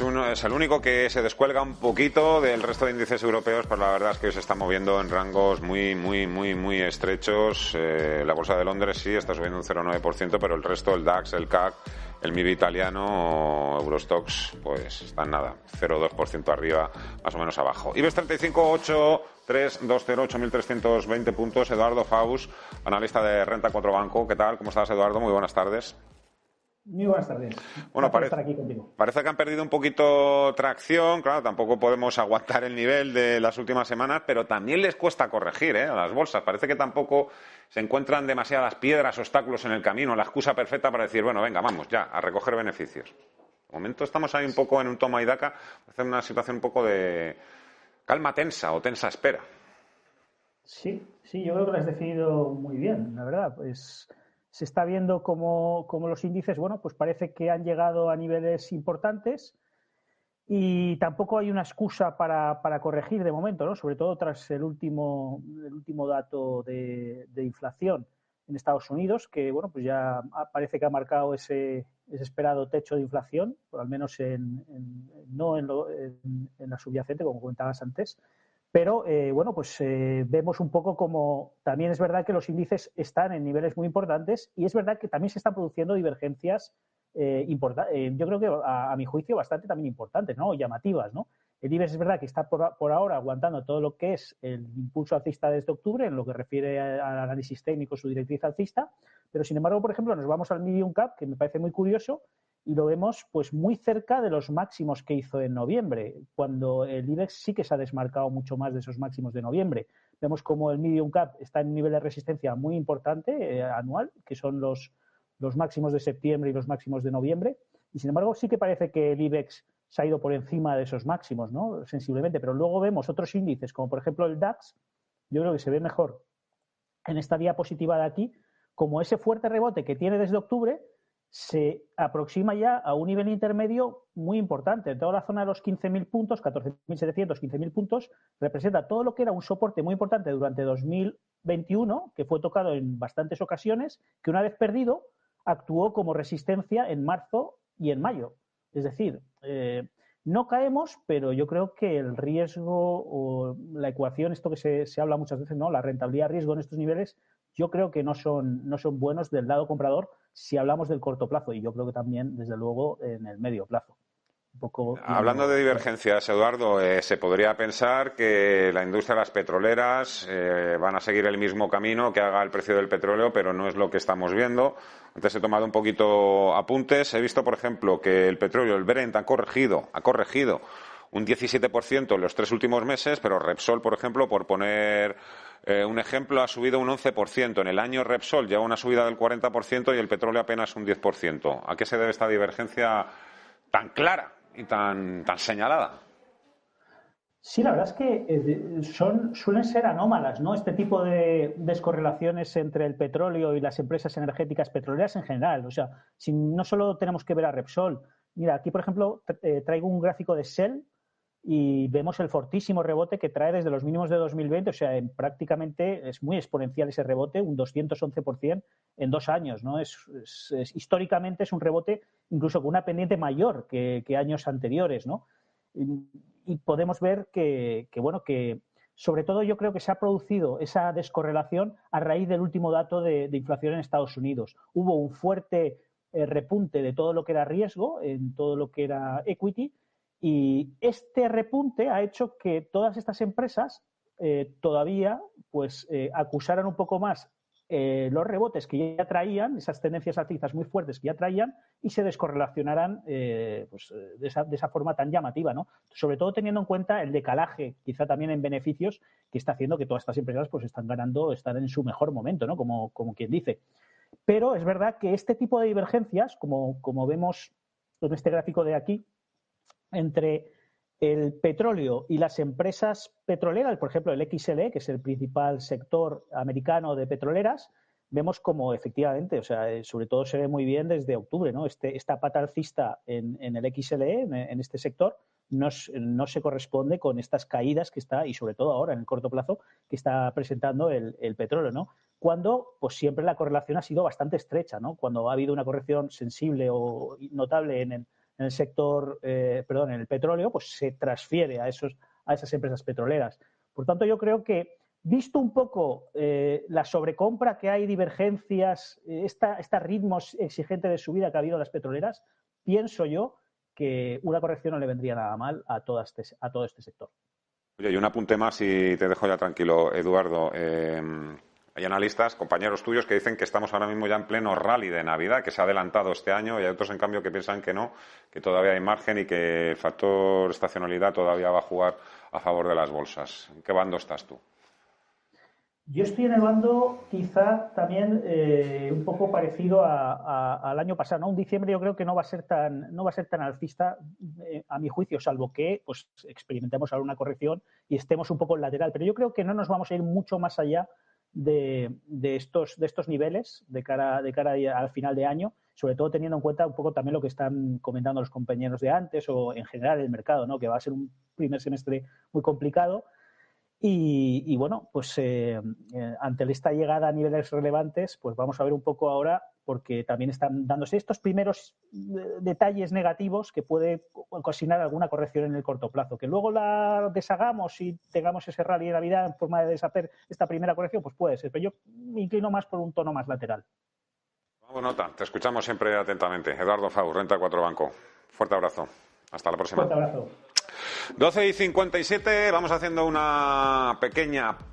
es, el único que se descuelga un poquito del resto de índices europeos, pero la verdad es que se está moviendo en rangos muy, muy, muy, muy estrechos. Eh, la bolsa de Londres sí está subiendo un 0,9%, pero el resto, el DAX, el CAC, el MIB italiano, Eurostox, pues están nada, 0,2% arriba, más o menos abajo. IBEX 35, 8, 3, 2, 0, 8.320 puntos. Eduardo Faus, analista de Renta 4 Banco. ¿Qué tal? ¿Cómo estás, Eduardo? Muy buenas tardes. Muy buenas tardes. Bueno, parece, estar aquí contigo. parece que han perdido un poquito tracción. Claro, tampoco podemos aguantar el nivel de las últimas semanas, pero también les cuesta corregir ¿eh? a las bolsas. Parece que tampoco se encuentran demasiadas piedras, obstáculos en el camino, la excusa perfecta para decir, bueno, venga, vamos ya, a recoger beneficios. De momento estamos ahí un poco en un toma y daca, hacer una situación un poco de calma tensa o tensa espera. Sí, sí, yo creo que lo has definido muy bien, la verdad. Pues se está viendo como, los índices, bueno, pues parece que han llegado a niveles importantes y tampoco hay una excusa para, corregir de momento, ¿no? Sobre todo tras el último, el último dato de, inflación en Estados Unidos, que, bueno, pues ya parece que ha marcado ese, esperado techo de inflación, por al menos en, no en, en la subyacente, como comentabas antes, pero eh, bueno, pues eh, vemos un poco como también es verdad que los índices están en niveles muy importantes y es verdad que también se están produciendo divergencias eh, eh yo creo que a, mi juicio bastante también importantes, ¿no? llamativas, ¿no? El IBEX es verdad que está por, por, ahora aguantando todo lo que es el impulso alcista desde octubre en lo que refiere al análisis técnico, su directriz alcista, pero sin embargo, por ejemplo, nos vamos al medium cap, que me parece muy curioso, y lo vemos pues muy cerca de los máximos que hizo en noviembre, cuando el IBEX sí que se ha desmarcado mucho más de esos máximos de noviembre. Vemos como el medium cap está en un nivel de resistencia muy importante eh, anual, que son los, los máximos de septiembre y los máximos de noviembre, y sin embargo sí que parece que el IBEX se ha ido por encima de esos máximos, ¿no? Sensiblemente, pero luego vemos otros índices, como por ejemplo el DAX, yo creo que se ve mejor en esta diapositiva de aquí, como ese fuerte rebote que tiene desde octubre, se aproxima ya a un nivel intermedio muy importante. Toda la zona de los 15.000 puntos, 14.700, 15.000 puntos, representa todo lo que era un soporte muy importante durante 2021, que fue tocado en bastantes ocasiones, que una vez perdido actuó como resistencia en marzo y en mayo. Es decir, eh, no caemos, pero yo creo que el riesgo o la ecuación, esto que se, se habla muchas veces, ¿no? La rentabilidad-riesgo en estos niveles, yo creo que no son, no son buenos del lado comprador si hablamos del corto plazo y yo creo que también, desde luego, en el medio plazo. Hablando de divergencias, Eduardo, eh, se podría pensar que la industria de las petroleras eh, van a seguir el mismo camino que haga el precio del petróleo, pero no es lo que estamos viendo. Antes he tomado un poquito apuntes. He visto, por ejemplo, que el petróleo, el Brent, ha corregido, ha corregido un 17% en los tres últimos meses, pero Repsol, por ejemplo, por poner eh, un ejemplo, ha subido un 11%. En el año Repsol lleva una subida del 40% y el petróleo apenas un 10%. ¿A qué se debe esta divergencia tan clara y tan, tan señalada? Sí, la verdad es que eh, son, suelen ser anómalas, ¿no? Este tipo de descorrelaciones entre el petróleo y las empresas energéticas petroleras en general. O sea, si no solo tenemos que ver a Repsol. Mira, aquí, por ejemplo, eh, traigo un gráfico de Shell y vemos el fortísimo rebote que trae desde los mínimos de 2020, o sea, en prácticamente es muy exponencial ese rebote, un 211% en dos años, ¿no? Es, históricamente es un rebote incluso con una pendiente mayor que, años anteriores, ¿no? Y, podemos ver que, bueno, que sobre todo yo creo que se ha producido esa descorrelación a raíz del último dato de, inflación en Estados Unidos. Hubo un fuerte eh, repunte de todo lo que era riesgo, en todo lo que era equity, y este repunte ha hecho que todas estas empresas eh, todavía pues, eh, acusaran un poco más eh, los rebotes que ya traían, esas tendencias alcistas muy fuertes que ya traían, y se descorrelacionaran pues, de, esa, de, esa, forma tan llamativa, ¿no? Sobre todo teniendo en cuenta el decalaje, quizá también en beneficios, que está haciendo que todas estas empresas pues, están ganando, están en su mejor momento, ¿no? Como, como quien dice. Pero es verdad que este tipo de divergencias, como, como vemos en este gráfico de aquí, entre el petróleo y las empresas petroleras, por ejemplo, el XLE, que es el principal sector americano de petroleras, vemos como efectivamente, o sea, eh, sobre todo se ve muy bien desde octubre, ¿no? Este, esta pata alcista en, el XLE, en, este sector, no, no, se corresponde con estas caídas que está, y sobre todo ahora en el corto plazo, que está presentando el, el, petróleo, ¿no? Cuando, pues siempre la correlación ha sido bastante estrecha, ¿no? Cuando ha habido una corrección sensible o notable en el, en el sector, eh, perdón, en el petróleo, pues se transfiere a, esos, a esas empresas petroleras. Por tanto, yo creo que visto un poco eh, la sobrecompra que hay, divergencias, eh, esta, este ritmo exigente de subida que ha habido en las petroleras, pienso yo que una corrección no le vendría nada mal a, este, a todo este sector. Oye, y un apunte más y te dejo ya tranquilo, Eduardo. Hay analistas, compañeros tuyos, que dicen que estamos ahora mismo ya en pleno rally de Navidad, que se ha adelantado este año, y hay otros, en cambio, que piensan que no, que todavía hay margen y que el factor estacionalidad todavía va a jugar a favor de las bolsas. ¿En qué bando estás tú? Yo estoy en el bando quizá también eh, un poco parecido al año pasado. Un diciembre yo creo que no va a ser tan, no va a ser tan alcista, eh, a mi juicio, salvo que pues, experimentemos ahora una corrección y estemos un poco en lateral. Pero yo creo que no nos vamos a ir mucho más allá de, estos, de estos niveles de cara, de cara al final de año, sobre todo teniendo en cuenta un poco también lo que están comentando los compañeros de antes o en general el mercado, ¿no? que va a ser un primer semestre muy complicado y, bueno, pues eh, eh, ante esta llegada a niveles relevantes, pues vamos a ver un poco ahora, porque también están dándose estos primeros eh, detalles negativos que puede ocasionar alguna corrección en el corto plazo. Que luego la deshagamos y tengamos ese rally de Navidad en forma de deshacer esta primera corrección, pues puede ser. Pero yo me inclino más por un tono más lateral. Vamos, nota. Te escuchamos siempre atentamente. Eduardo Fau, Renta 4 Banco. Fuerte abrazo. Hasta la próxima. Fuerte abrazo. 12 y 57, vamos haciendo una pequeña pausa.